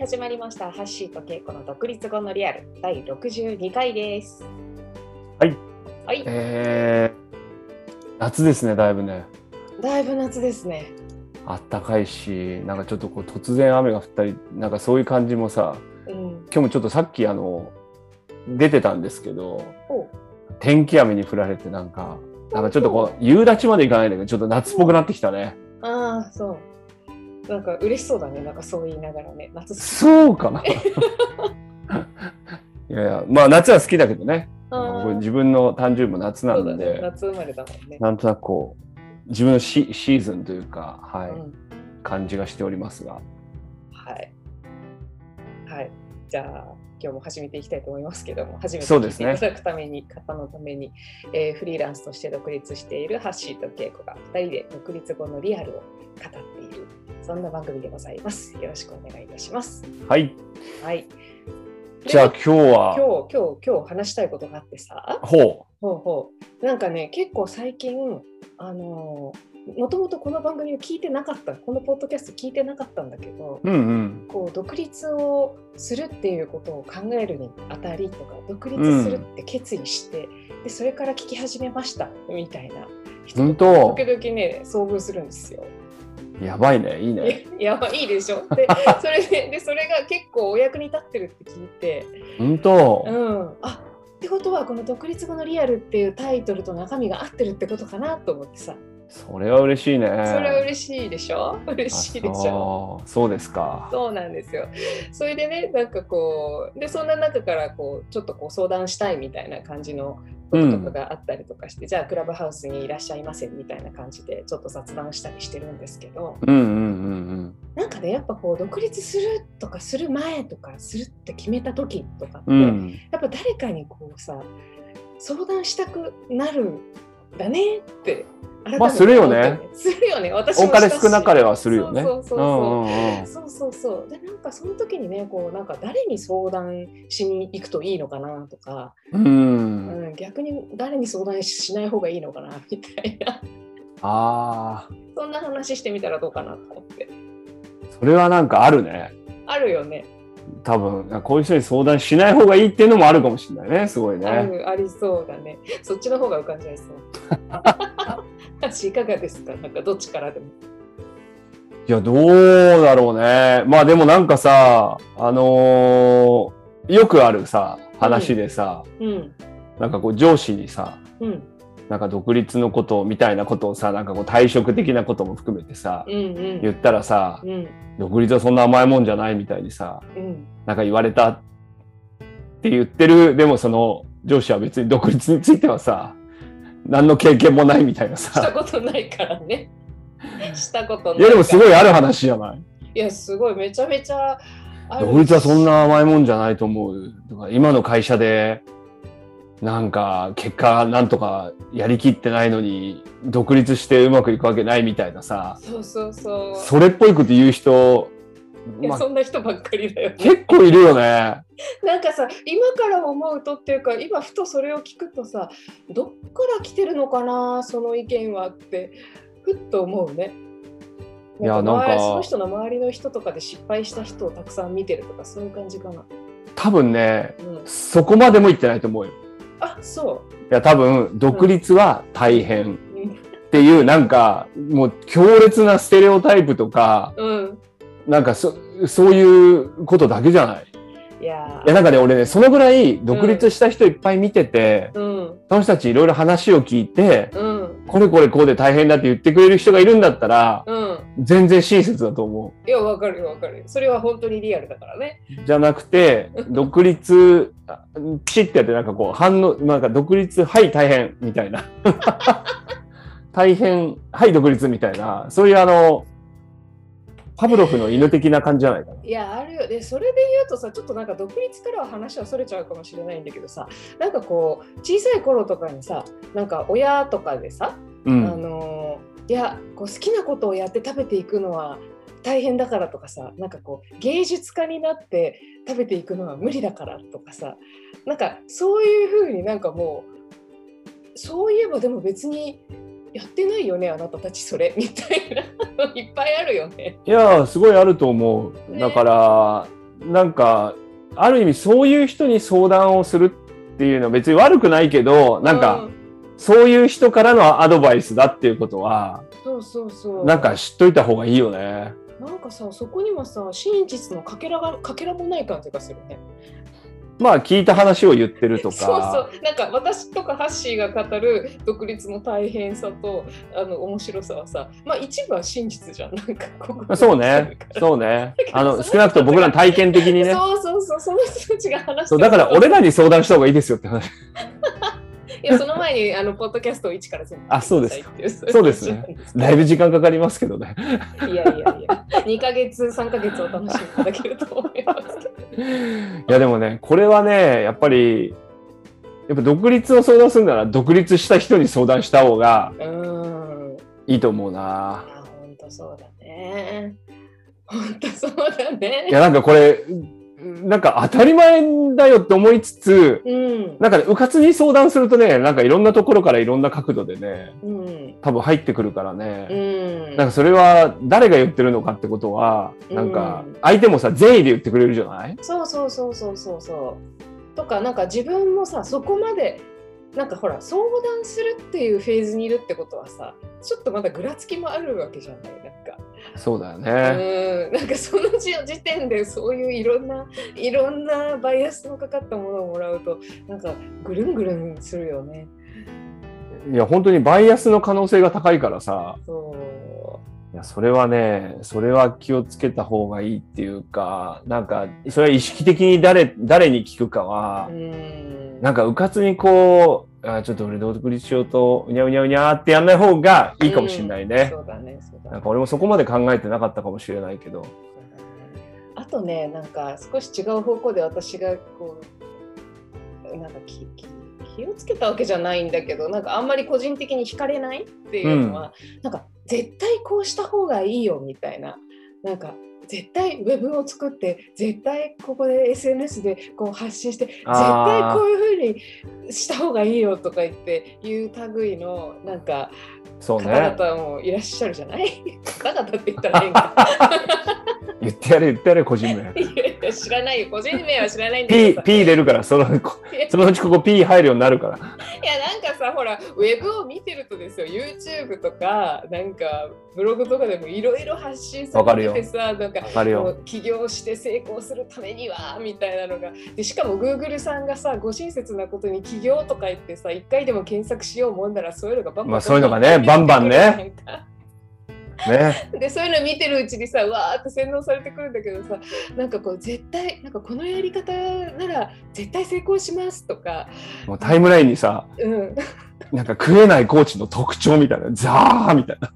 始まりました。ハッシーとケイコの独立後のリアル第62回です。はい。はい。えー、夏ですね、だいぶね。だいぶ夏ですね。あったかいし、なんかちょっとこう突然雨が降ったり、なんかそういう感じもさ、うん。今日もちょっとさっきあの、出てたんですけど、お天気雨に降られてなんか、なんかちょっとこう、夕立ちまでいかないんだけど、ちょっと夏っぽくなってきたね。ああ、そう。なんか嬉しそうだね。なんかそう言いながらね。夏。そうかな。いやいや、まあ夏は好きだけどね。自分の誕生日も夏な。ので、夏生まれだもんね。なんとなくこう、自分のシシーズンというか、はい、うん。感じがしておりますが。はい。はい。じゃあ、今日も始めていきたいと思いますけども、初めて聞いそうですねていただくために、方のために、えーフリーランスとして独立しているハッシーとケイコが2人で独立後のリアルを語っている、そんな番組でございます。よろしくお願いいたします。はい。はい。じゃあで今日は、今日、今日、今日話したいことがあってさ、ほう。ほうほう。なんかね、結構最近、あのーもともとこの番組を聞いてなかった、このポッドキャスト聞いてなかったんだけど、うんうん。こう独立をするっていうことを考えるにあたりとか独立するって決意して、でそれから聞き始めましたみたいな人時々ね遭遇するんですよ。やばいね、いいね。いやばいいでしょ。で それででそれが結構お役に立ってるって聞いて、本当。う、ん、あってことはこの「独立後のリアル」っていうタイトルと中身が合ってるってことかなと思ってさ。それは嬉しいね。それは嬉しいでしょ？嬉しいでしょ？う。そうですか。そうなんですよ。それでね、なんかこう、で、そんな中からこう、ちょっとこう相談したいみたいな感じのこととかがあったりとかして、じゃあクラブハウスにいらっしゃいませみたいな感じで、ちょっと雑談したりしてるんですけど、うんうんうんなんかね、やっぱこう、独立するとか、する前とか、するって決めた時とかって、うん。うん。やっぱ誰かにこうさ、相談したくなるんだねって。まあするよねするよね。私も多かれしたし少なかれはするよね。そうそうそう。で、なんかその時にね、こう、なんか誰に相談しに行くといいのかなとか、うん。うん、逆に誰に相談しない方がいいのかなみたいな、ああ、そんな話してみたらどうかなと思って。それはなんかあるね。あるよね。多分、こういう人に相談しない方がいいっていうのもあるかもしれないね。すごいあね。るありそうだね。そっちの方が浮かんじゃいそう。私いかがですか？なんかどっちからでも。いや、どうだろうね。まあでもなんかさ、あのーよくあるさ、話でさ、うん。なんかこう上司にさ、うん。なんか独立のことみたいなことをさ、なんかこう退職的なことも含めてさ、うんうん。言ったらさ、うん。独立はそんな甘いもんじゃないみたいにさ、うん。なんか言われたって言ってる、でもその上司は別に独立についてはさ、何の経験もないみたいなしたさ。ことないからね。したことないいやでもすごいある話じゃない？いや、すごい、めちゃめちゃ。独立はそんな甘いもんじゃないと思う。とか今の会社で、なんか結果なんとかやりきってないのに、独立してうまくいくわけないみたいなさ、そうそうそう。それっぽいこと言う人、いや、まあそんな人ばっかりだよね。結構いるよね。なんかさ、今から思うとっていうか、今ふとそれを聞くとさ、どっから来てるのかな、その意見はって、ふっと思うね。いやなんかその人の周りの人とかで失敗した人をたくさん見てるとか、そういう感じかな。多分ね、うん、そこまでも言ってないと思うよ。あそいや多分独立は大変う。うんっていうなんかもう強烈なステレオタイプとかうん。なんかそそういうことだけじゃないいやなんかね俺ねそのぐらい独立した人いっぱい見てて、うん。その人たちいろいろ話を聞いてうん。これこれこうで大変だって言ってくれる人がいるんだったらうん。全然親切だと思いや、わかるよわかるよ。それは本当にリアルだからね。うじゃなくて独立あチってやってなんかこう反応なんか独立はい大変みたいな 大変はい独立みたいなそういうあのパブロフの犬的な感じじゃないかな。いや、あるよ。で、それで言うとさ、ちょっとなんか独立からは話はそれちゃうかもしれないんだけどさ、なんかこう、小さい頃とかにさ、なんか親とかでさ、あうん、のーいやこう好きなことをやって食べていくのは大変だからとかさなんかこう芸術家になって食べていくのは無理だからとかさなんかそういうふうになんかもうそういえばでも別にやってないよねあなたたちそれ みたいなのいっぱいあるよね。いやーすごいあると思う。ねだからなんか、ある意味そういう人に相談をするっていうのは別に悪くないけど、なんか、うそういう人からのアドバイスだっていうことは、そうそうそうなんか知っといた方がいいよね。なんかさそこにはさ真実のかけらがかけらもない感じがするねまあ聞いた話を言ってるとか。そうそうなんか私とかハッシーが語る独立の大変さとあの面白さはさまあ一部は真実じゃんなんかここまあそうね。そうね。あの、少なくとも僕らの体験的にね。そうそうそうその人たちが話してそうだから俺らに相談した方がいいですよって話。いやその前にあのポッドキャストを一から全部あそうです。聞いてくださいっていそうですね。だいぶ時間かかりますけどね。いやいやいや。2ヶ月3ヶ月お楽しみいただけると思いますけど。いやでもね、これはね、やっぱり、やっぱ独立を相談するなら独立した人に相談した方がうーん。いいと思うな。あ本当そうだね。本当そうだね。いやなんかこれ、なんか当たり前だよって思いつつ、うん。なんかね、うかつに相談するとね、なんかいろんなところからいろんな角度でね、うん。多分入ってくるからね。うん。なんかそれは誰が言ってるのかってことは、なんかうん相手もさ、善意で言ってくれるじゃない？そうそうそうそうそうそう。とかなんか自分もさそこまでなんかほら相談するっていうフェーズにいるってことはさちょっとまだぐらつきもあるわけじゃないなんか。そうだようね。んなんかその時時点でそういういろんないろんなバイアスのかかったものをもらうとなんかぐるんぐるんするよね。いや、本当にバイアスの可能性が高いからさ、そいや、それはね、それは気をつけた方がいいっていうか、なんか、それは意識的に誰、誰に聞くかはうう、んなんか、うかつにこう、あちょっと俺独立しようと、うにゃうにゃうにゃーってやんない方がいいかもしれないね。そうだねそうだねなんか俺もそこまで考えてなかったかもしれないけど。あとね、なんか少し違う方向で私がこう、なんか気気気をつけたわけじゃないんだけど、なんかあんまり個人的に惹かれないっていうのは、なんか絶対こうした方がいいよみたいな、なんか絶対ウェブを作って、絶対ここで SNS でこう発信して、絶対こういうふうにした方がいいよとか言っていう類のなんかそう方ね。々もいらっしゃるじゃない？方々って言ったら変か。言ってやれ、言ってやれ、個人名。知らないよ。個人名は知らないんだけ P、どさ。P 入れるから、その、そのうちここ P 入るようになるから。いやなんかさほらウェブを見てるとですよ。YouTube とかなんかブログとかでもいろいろ発信されててさなんか起業して成功するためにはみたいなのが。でしかも Google さんがさご親切なことに起業とか言ってさ一回でも検索しようもんならそういうのがバンバンまあそういうのがねバンバンね ね。でそういうの見てるうちにさうわーって洗脳されてくるんだけどさなんかこう絶対なんかこのやり方なら絶対成功しますとか、もうタイムラインにさ、うん、なんか食えないコーチの特徴みたいな、ザーみたいな。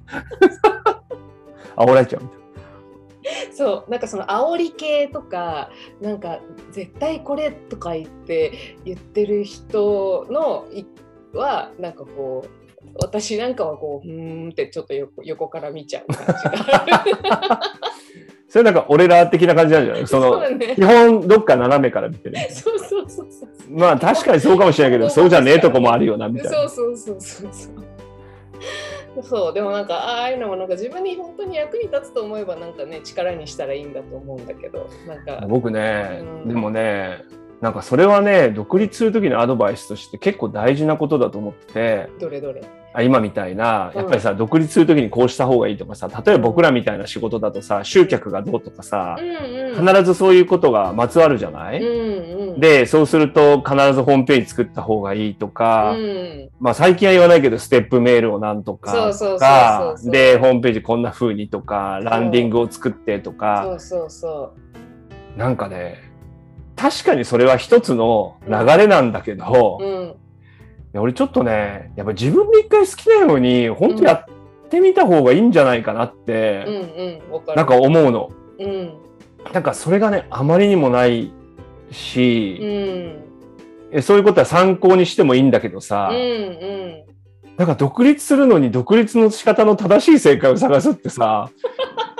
煽られちゃうみたいそうなんかその煽り系とかなんか絶対これとか言って言ってる人のいはなんかこう私なんかはこううーんってちょっと横横から見ちゃう感じがある。な。それなんか俺ら的な感じなんじゃない？その、うね基本どっか斜めから見てる。そうそうそうそうまあ確かにそうかもしれないけど、そうじゃねえとこもあるよな、みたいな。そうそうそうそうそう。そうでもなんかああいうのもなんか自分に本当に役に立つと思えばなんかね力にしたらいいんだと思うんだけどなんか僕ね、うんでもね、なんかそれはね、独立する時のアドバイスとして結構大事なことだと思ってて、どれどれ？あ今みたいな、うん。やっぱりさ、独立する時にこうした方がいいとかさ、例えば僕らみたいな仕事だとさ、集客がどうとかさう、んうん。必ずそういうことがまつわるじゃない、うんうん、で、そうすると必ずホームページ作った方がいいとか、うん、まあ最近は言わないけど、ステップメールをなんとかとかで、ホームページこんな風にとか、ランディングを作ってとか、そうそうそなんかね、確かにそれは一つの流れなんだけど、うん。や俺ちょっとね、やっぱ自分で一回好きなように、本当やってみた方がいいんじゃないかなっうんて、うん。なんか思うの。うん。なんかそれがね、あまりにもないし、うん。えそういうことは参考にしてもいいんだけどさ、うんうん。なんか独立するのに独立の仕方の正しい正解を探すってさ、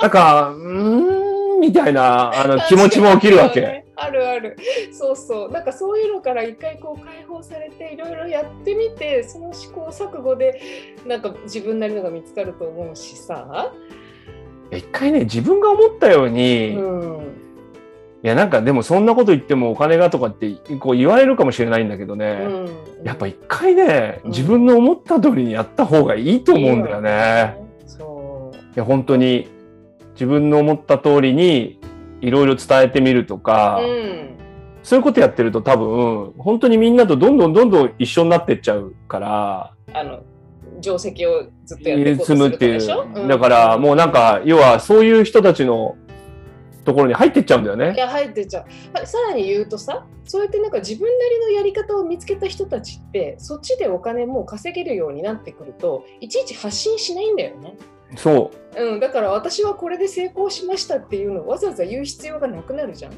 なんか、うーん、みたいなあの気持ちも起きるわけ。あるある。そうそう。なんかそういうのから一回こう解放されていろいろやってみて、その試行錯誤でなんか自分なりのが見つかると思うしさ。一回ね、自分が思ったようにうん。いやなんかでもそんなこと言ってもお金がとかってこう言われるかもしれないんだけどね、うんやっぱ一回ねうん自分の思った通りにやった方がいいと思うんだよね。そういや本当に自分の思った通りにいろいろ伝えてみるとか、うん。そういうことやってると多分本当にみんなとどんどんどんどん一緒になってっちゃうから。あの定石をずっとやっていこうとす積むっているとでしょ、う。だからもうなんか要はそういう人たちのところに入ってっちゃうんだよね。いや入ってっちゃうまさらに言うとさそうやってなんか自分なりのやり方を見つけた人たちってそっちでお金も稼げるようになってくるといちいち発信しないんだよね。そううん、だから私はこれで成功しましたっていうのをわざわざ言う必要がなくなるじゃん。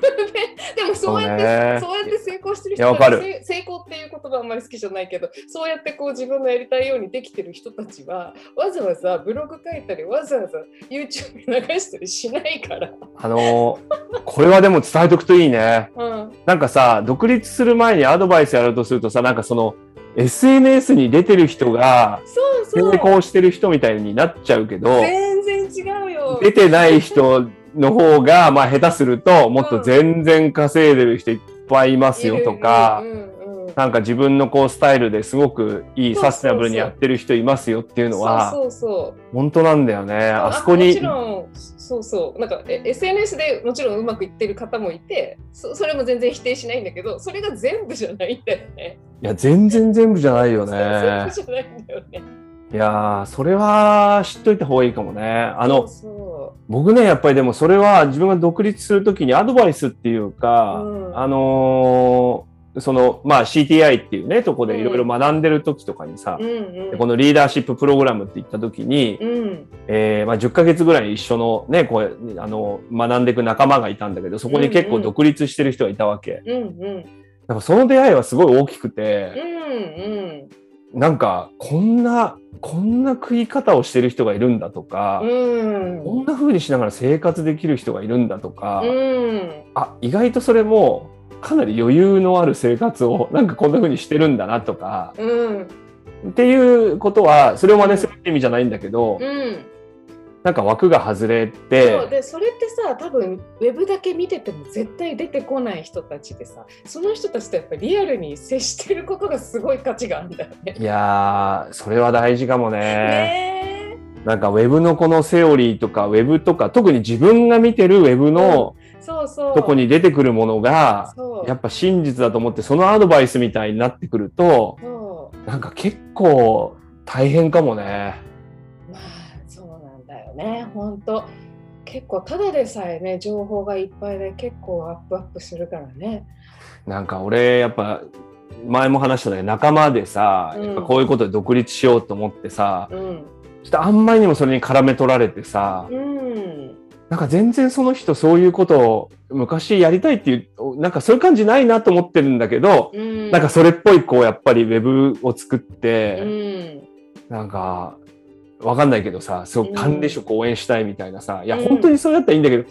で でもそうやってそうやって成功してる人成功っていう言葉あんまり好きじゃないけどそうやってこう自分のやりたいようにできてる人たちはわざわざブログ書いたりわざわざ YouTube 流したりしないから。あのーこれはでも伝えとくといいね。うんなんかさ独立する前にアドバイスやろうとするとさなんかその SNS に出てる人が成功してる人みたいになっちゃうけど全然違うよ。出てない人の方がまあ下手するともっと全然稼いでる人いっぱいいますよとか。なんか自分のこうスタイルですごくいいサステナブルにやってる人いますよっていうのは本当なんだよね。あそこにもちろんそうそうなんかえ SNS でもちろんうまくいってる方もいてそそれも全然否定しないんだけどそれが全部じゃないんだよね。いや全然全部じゃないよね。全部じゃないんだよね。いやーそれは知っといた方がいいかもね。あのそ僕ねやっぱりでもそれは自分が独立するときにアドバイスっていうか、うんあのーそのまあ CTI っていうねとこでいろいろ学んでる時とかにさ、う。うんうん。このリーダーシッププログラムって言った時に、うんえーまあ、10ヶ月ぐらい一緒のねこうあの学んでいく仲間がいたんだけどそこに結構独立してる人がいたわけ。うんうんかその出会いはすごい大きくうて、んなんかこんなこんな食い方をしてる人がいるんだとか、うん。こんな風にしながら生活できる人がいるんだとか、うん。あ意外とそれもかなり余裕のある生活を なんかこんな風にしてるんだなとかうん。っていうことはそれを真似するって意味じゃないんだけど、うんなんか枠が外れそうてでそれってさ多分ウェブだけ見てても絶対出てこない人たちでさその人たちとやっぱりリアルに接してることがすごい価値があるんだよね。いやーそれは大事かもね。ねなんかウェブのこのセオリーとかウェブとか特に自分が見てるウェブのえそうそう。とこに出てくるものがやっぱ真実だと思ってそのアドバイスみたいになってくるとなんか結構大変かもね。ね本当結構ただでさえね情報がいっぱいで結構アップアップするからね。なんか俺やっぱ前も話したね仲間でさ、うんやっぱこういうことで独立しようと思ってさうん。ちょっとあんまりにもそれに絡め取られてさ、うん。なんか全然その人そういうことを昔やりたいっていうなんかそういう感じないなと思ってるんだけど、うん。なんかそれっぽいこうやっぱりウェブを作っうて、ん。なんかわかんないけどさすごく管理職応援したいみたいなさ、いやうん本当にそうやったらいいんだけど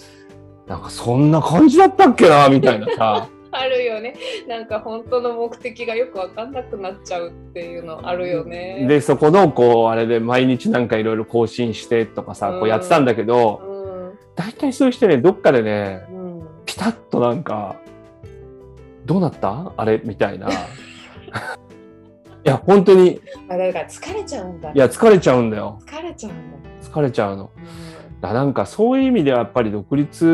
なんかそんな感じだったっけなみたいなさ あるよね。なんか本当の目的がよくわかんなくなっちゃうっていうのあるよね。でそこのこうあれで毎日なんかいろいろ更新してとかさこうやってたんだけど、うん。大体そういう人ねどっかでねうん。ピタッとなんかどうなった？あれ？みたいな いや本当に。あだから疲れちゃうんだ。いや疲れちゃうんだよ。疲れちゃうんだ。疲れちゃうの。うん。だなんかそういう意味ではやっぱり独立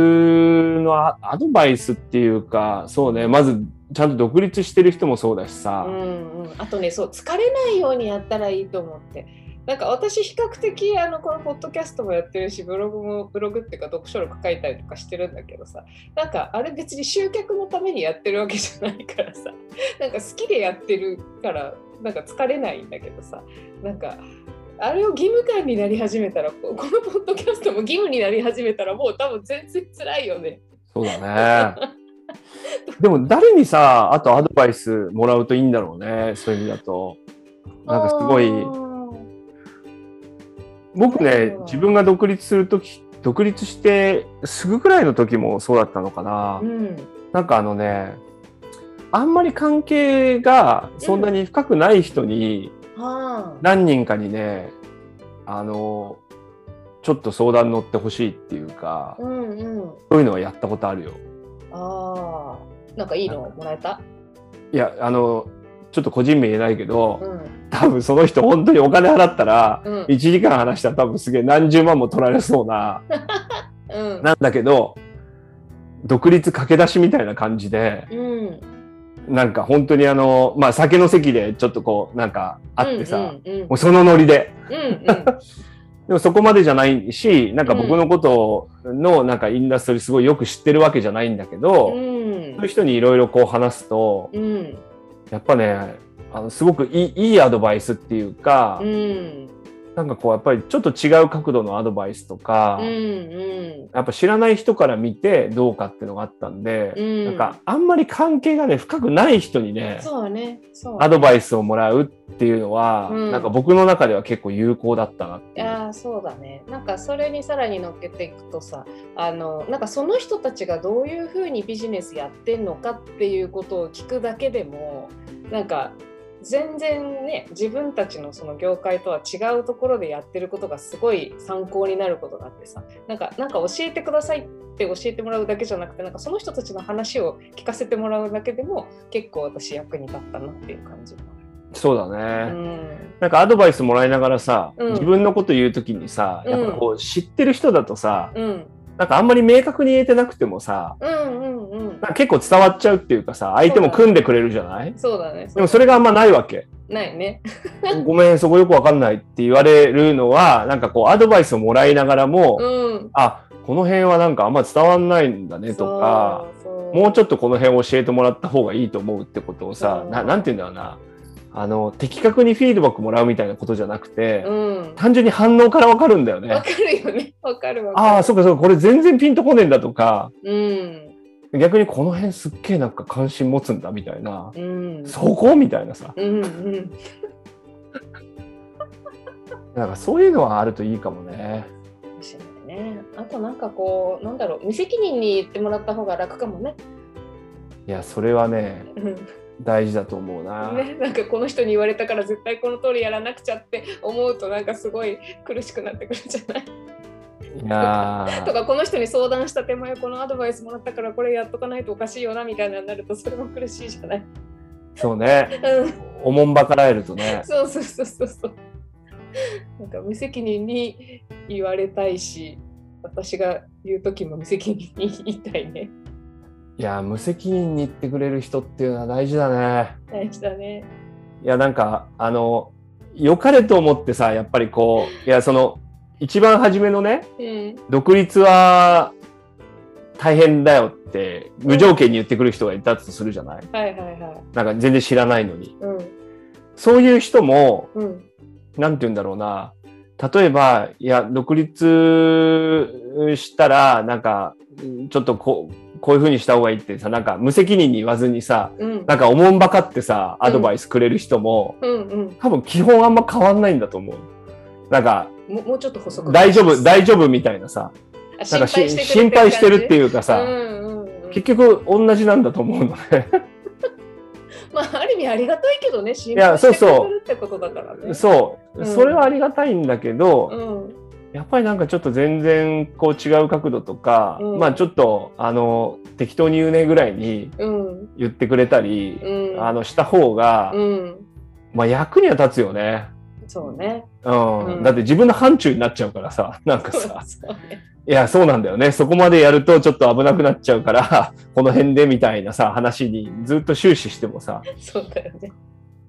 のアアドバイスっていうかそうね。まずちゃんと独立してる人もそうだしさ、うんうん、あとねそう疲れないようにやったらいいと思って。なんか私比較的あのこのポッドキャストもやってるしブログもブログっていうか読書録書いたりとかしてるんだけどさ。なんかあれ別に集客のためにやってるわけじゃないからさ。なんか好きでやってるからなんか疲れないんだけどさなんかあれを義務感になり始めたらこ このポッドキャストも義務になり始めたらもう多分全然辛いよね。そうだね。でも誰にさあとアドバイスもらうといいんだろうねそういう意味だと。なんかすごい。僕ねうん自分が独立する時独立してすぐくらいの時もそうだったのかな、うん。なんかあのねあんまり関係がそんなに深くない人にはあ何人かにねあのちょっと相談乗ってほしいっていうか、うんうん。そういうのはやったことあるよ。ああ、なんかいいのもらえた？いや、あの、ちょっと個人名言えないけど、うん。多分その人本当にお金払ったら、うん。1時間話したら多分すげえ何十万も取られそうな、うん。なんだけど、独立駆け出しみたいな感じで、うん。なんか本当にあの、まあ酒の席でちょっとこう、なんかあってさ、うんうんもうそのノリで。うんうん。でもそこまでじゃないし、なんか僕のことのなんかインダストリーすごいよく知ってるわけじゃないんだけど、うそういう人にいろいろこう話すと、んうん。やっぱね、あのすごくいいいいアドバイスっていうか、うんなんかこうやっぱりちょっと違う角度のアドバイスとか、うんうん。やっぱ知らない人から見てどうかっていうのがあったんで、うん。なんかあんまり関係がね、深くない人にね、そうねそう。アドバイスをもらうっていうのは、うん。なんか僕の中では結構有効だったなっていやーそうだね。なんかそれにさらに乗っけていくとさあのなんかその人たちがどういうふうにビジネスやってんのかっていうことを聞くだけでもなんか全然ね自分たちのその業界とは違うところでやってることがすごい参考になることがあってさなんかなんか教えてくださいって教えてもらうだけじゃなくてなんかその人たちの話を聞かせてもらうだけでも結構私役に立ったなっていう感じ。そうだうね、ん。なんかアドバイスもらいながらさ、うん。自分のこと言うときにさ、やっぱこう知ってる人だとさ、うんなんかあんまり明確に言えてなくてもさ、うんうんうんなんか結構伝わっちゃうっていうかさ、相手も組んでくれるじゃない？そうだね。でもそれがあんまないわけ。ないね。ごめん、そこよくわかんないって言われるのは、なんかこうアドバイスをもらいながらも、うん。あ、この辺はなんかあんま伝わんないんだねとか、もうちょっとこの辺教えてもらった方がいいと思うってことをさななんて言うんだろうな。あの、的確にフィードバックもらうみたいなことじゃなくて、うん。単純に反応からわかるんだよねわ。かるよね。わかるわかる。ああ、そっかそっか、これ全然ピンとこねえんだとか、うん。逆にこの辺すっげえなんか関心持つんだみたいな、うん。そこみたいなさ、うんうん。なんかそういうのはあるといいかもね。かもしれないね。あとなんかこう、なんだろう、無責任に言ってもらった方が楽かもね。いや、それはね、うん大事だと思うな。ね、なんかこの人に言われたから絶対この通りやらなくちゃって思うとなんかすごい苦しくなってくるじゃないいやーとかこの人に相談した手前このアドバイスもらったからこれやっとかないとおかしいよなみたいなになるとそれも苦しいじゃない。そうね。うんおもんばかられるとね。そうそうそうそうそう。なんか無責任に言われたいし、私が言う時も無責任に言いたいね。いや、無責任に言ってくれる人っていうのは大事だね。大事だね。いや、なんか、あの、良かれと思ってさ、やっぱりこう、いや、その、一番初めのね、うん。独立は大変だよって、無条件に言ってくる人がいたとするじゃない？はいはいはい。なんか全然知らないのに。うん。そういう人も、うん。なんて言うんだろうな。例えば、いや、独立したら、なんか、ちょっとこう、こういうふうにした方がいいってさ、なんか無責任に言わずにさ、うん。なんかおもんばかってさ、アドバイスくれる人も、うんうん。多分基本あんま変わんないんだと思う。なんか、ももうちょっと補足。大丈夫、大丈夫みたいなさ、あなんかし心心配してるっていうかさ、うんうんうん、結局同じなんだと思うのね。まあある意味ありがたいけどね、心や配してくそうそうれるってことだからね。そう、うんそれはありがたいんだけど、うん。やっぱりなんかちょっと全然こう違う角度とか、うんまあちょっとあの適当に言うねぐらいにうん。言ってくれたり、うん。あのした方が、うん。まあ役には立つよね。そうね。うんうんだって自分の範疇になっちゃうからさ、なんかさ、ね。いや、そうなんだよね。そこまでやるとちょっと危なくなっちゃうから、この辺でみたいなさ、話にずっと終始してもさ、そうだよね。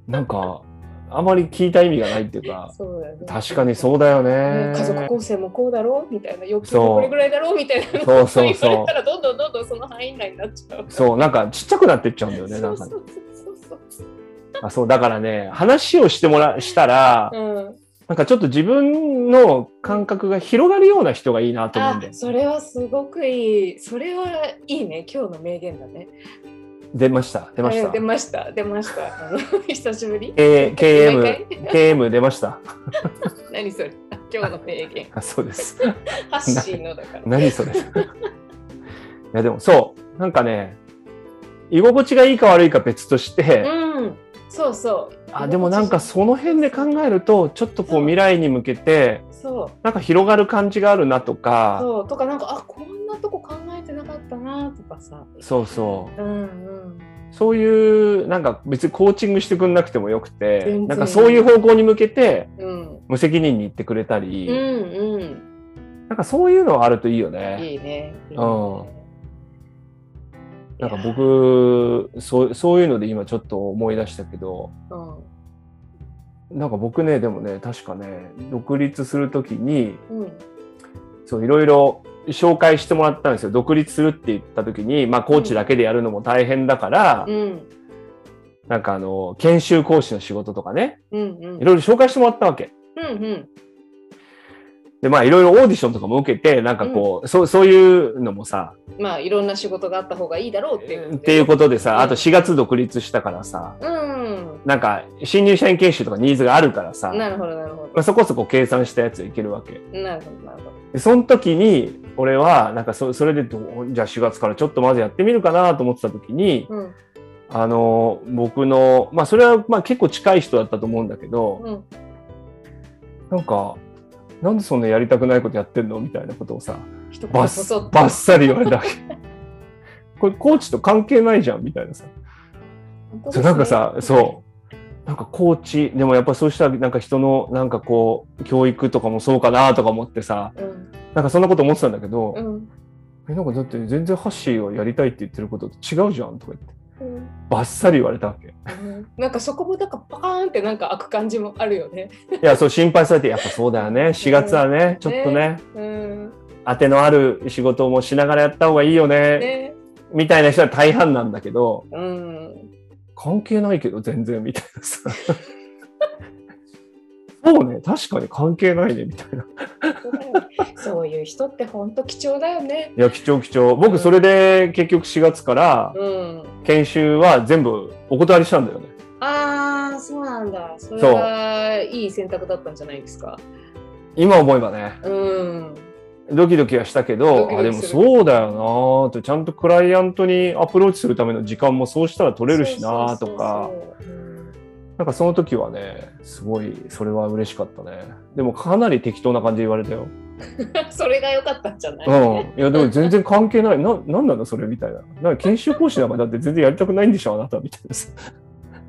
なんか、あまり聞いた意味がないっていうか、そうだよね。確かにそうだよね。家族構成もこうだろうみたいな欲求そうもこれぐらいだろうみたいなそうそうそう言われたらどんどんどんどんその範囲内になっちゃう。そう、なんかちっちゃくなってっちゃうんだよね、なんかねそうそうそうあそう、だからね、話をしてもら、したら、そう。うん。なんかちょっと自分の感覚が広がるような人がいいなと思うんあだよ。それはすごくいい。それはいいね。今日の名言だね。出ました、出ましたえー。出ました。出ました。久しぶり？K- 毎 KM 回、KM 出ました。何それ？あ今日の名言。あ そうです。ハッシーのだから。何それ？いや、でもそう、なんかね、居心地がいいか悪いか別として、うん。そうそう。あでもなんかその辺で考えるとちょっとこう未来に向けてそう。なんか広がる感じがあるなとか。そうとかなんかあこんなとこ考えてなかったなとかさ。そうそう。うんうん。そういうなんか別にコーチングしてくんなくてもよくてなんかそういう方向に向けてうん。無責任に言ってくれたり、うんうん。なんかそういうのはあるといいよね。いいねいいね。うんなんか僕そうそういうので今ちょっと思い出したけど。うんなんか僕ねでもね確かね独立する時にうん。そういろいろ紹介してもらったんですよ。独立するって言った時に、まあ、コーチだけでやるのも大変だから、うん。なんかあの研修講師の仕事とかね。うんうん。いろいろ紹介してもらったわけ。うんうんでまあいろいろオーディションとかも受けてなんかこう、そうそういうのもさまあいろんな仕事があった方がいいだろうっていう。っていうことでさ、うん。あと4月独立したからさうん。なんか新入社員研修とかニーズがあるからさ、なるほどなるほまあ、そこそこ計算したやついけるわけ。どなるほどなるほど。でその時に俺はなんかそそれでどうじゃあ4月からちょっとまずやってみるかなと思ってた時にうん。あの僕のまあそれはまあ結構近い人だったと思うんだけどうん。なんかなんでそんなやりたくないことやってんのみたいなことをさバッサリ言われたわけ。これコーチと関係ないじゃんみたいなさ。ね。そうなんかさそう。なんかコーチでもやっぱそうしたらなんか人のなんかこう教育とかもそうかなとか思ってさうん。なんかそんなこと思ってたんだけど、うん。えなんかだって全然ハッシーはやりたいって言ってることと違うじゃんとか言ってうんバッサリ言われたわけ。いうんなんかそこもなんかパカーンってなんか開く感じもあるよね。やそう心配されてやっぱそうだよね 4月はねちょっとねうん。当てのある仕事もしながらやった方がいいよねね。みたいな人は大半なんだけどうん。関係ないけど全然みたいなさ。そうね確かに関係ないねみたいな。そういう人って本当貴重だよね。いや貴重貴重僕それで結局4月からうん。研修は全部お断りしたんだよね。ああ、そうなんだ。それはいい選択だったんじゃないですか。今思えばねうん。ドキドキはしたけドどあでもキドキするそうだよなーってちゃんとクライアントにアプローチするための時間もそうしたら取れるしなーとかなんかその時はねすごいそれは嬉しかったねでもかなり適当な感じで言われたよ。それが良かったんじゃない、うん、いやでも全然関係ないななんなのそれみたいななんか研修講師なんかだって全然やりたくないんでしょあなたみたいなさ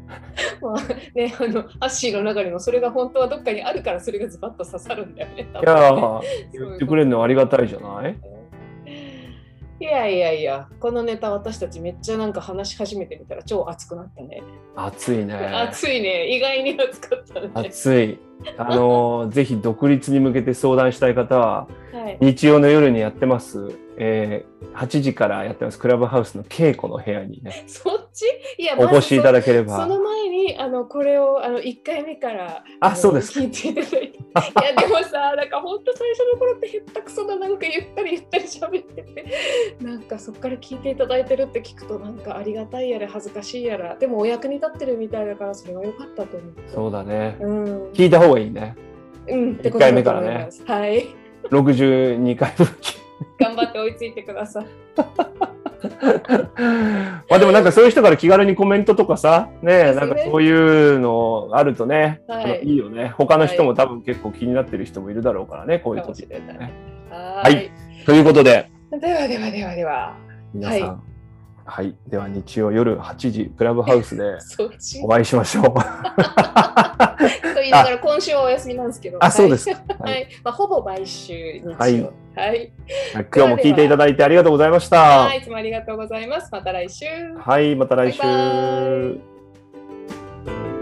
まあね、あのアッシーの中にもそれが本当はどっかにあるからそれがズバッと刺さるんだよね。多いや 言ってくれるのはありがたいじゃない？いやいやいや、このネタ私たちめっちゃなんか話し始めてみたら超熱くなったね。暑いね。熱いね。意外に熱かったね。暑い。あのーぜひ独立に向けて相談したい方は、はい。日曜の夜にやってます。えー8時からやってます。クラブハウスの稽古の部屋にね、そっち？いや、お越しいただけれまずそ。の前にあのこれをあの1回目からのあそうですか聞いていただいて いやでもさなんか本当最初の頃ってへったくそななんかゆったりゆったり喋っててなんかそこから聞いていただいてるって聞くとなんかありがたいやら恥ずかしいやらでもお役に立ってるみたいだからそれは良かったと思う。そうだね。うん、聞いた方がいいね。うん、って一回目からね。はい。62回分。頑張って追いついてください。まあでもなんかそういう人から気軽にコメントとかさ、ねなんかそういうのあるとね、はいいいよね。他の人も多分結構気になってる人もいるだろうからね、こういう時しれない。ね。ははいい。ということで、ではではではでは。皆さん、はい、では日曜夜8時、クラブハウスで。お会いしましょう。と言いながら今週はお休みなんですけど。あ、そうですはい。まあ、ほぼ毎週日曜。はいはい。今日も聞いていただいてありがとうございました。はい、いつもありがとうございます。また来週。はい、また来週。バイバイ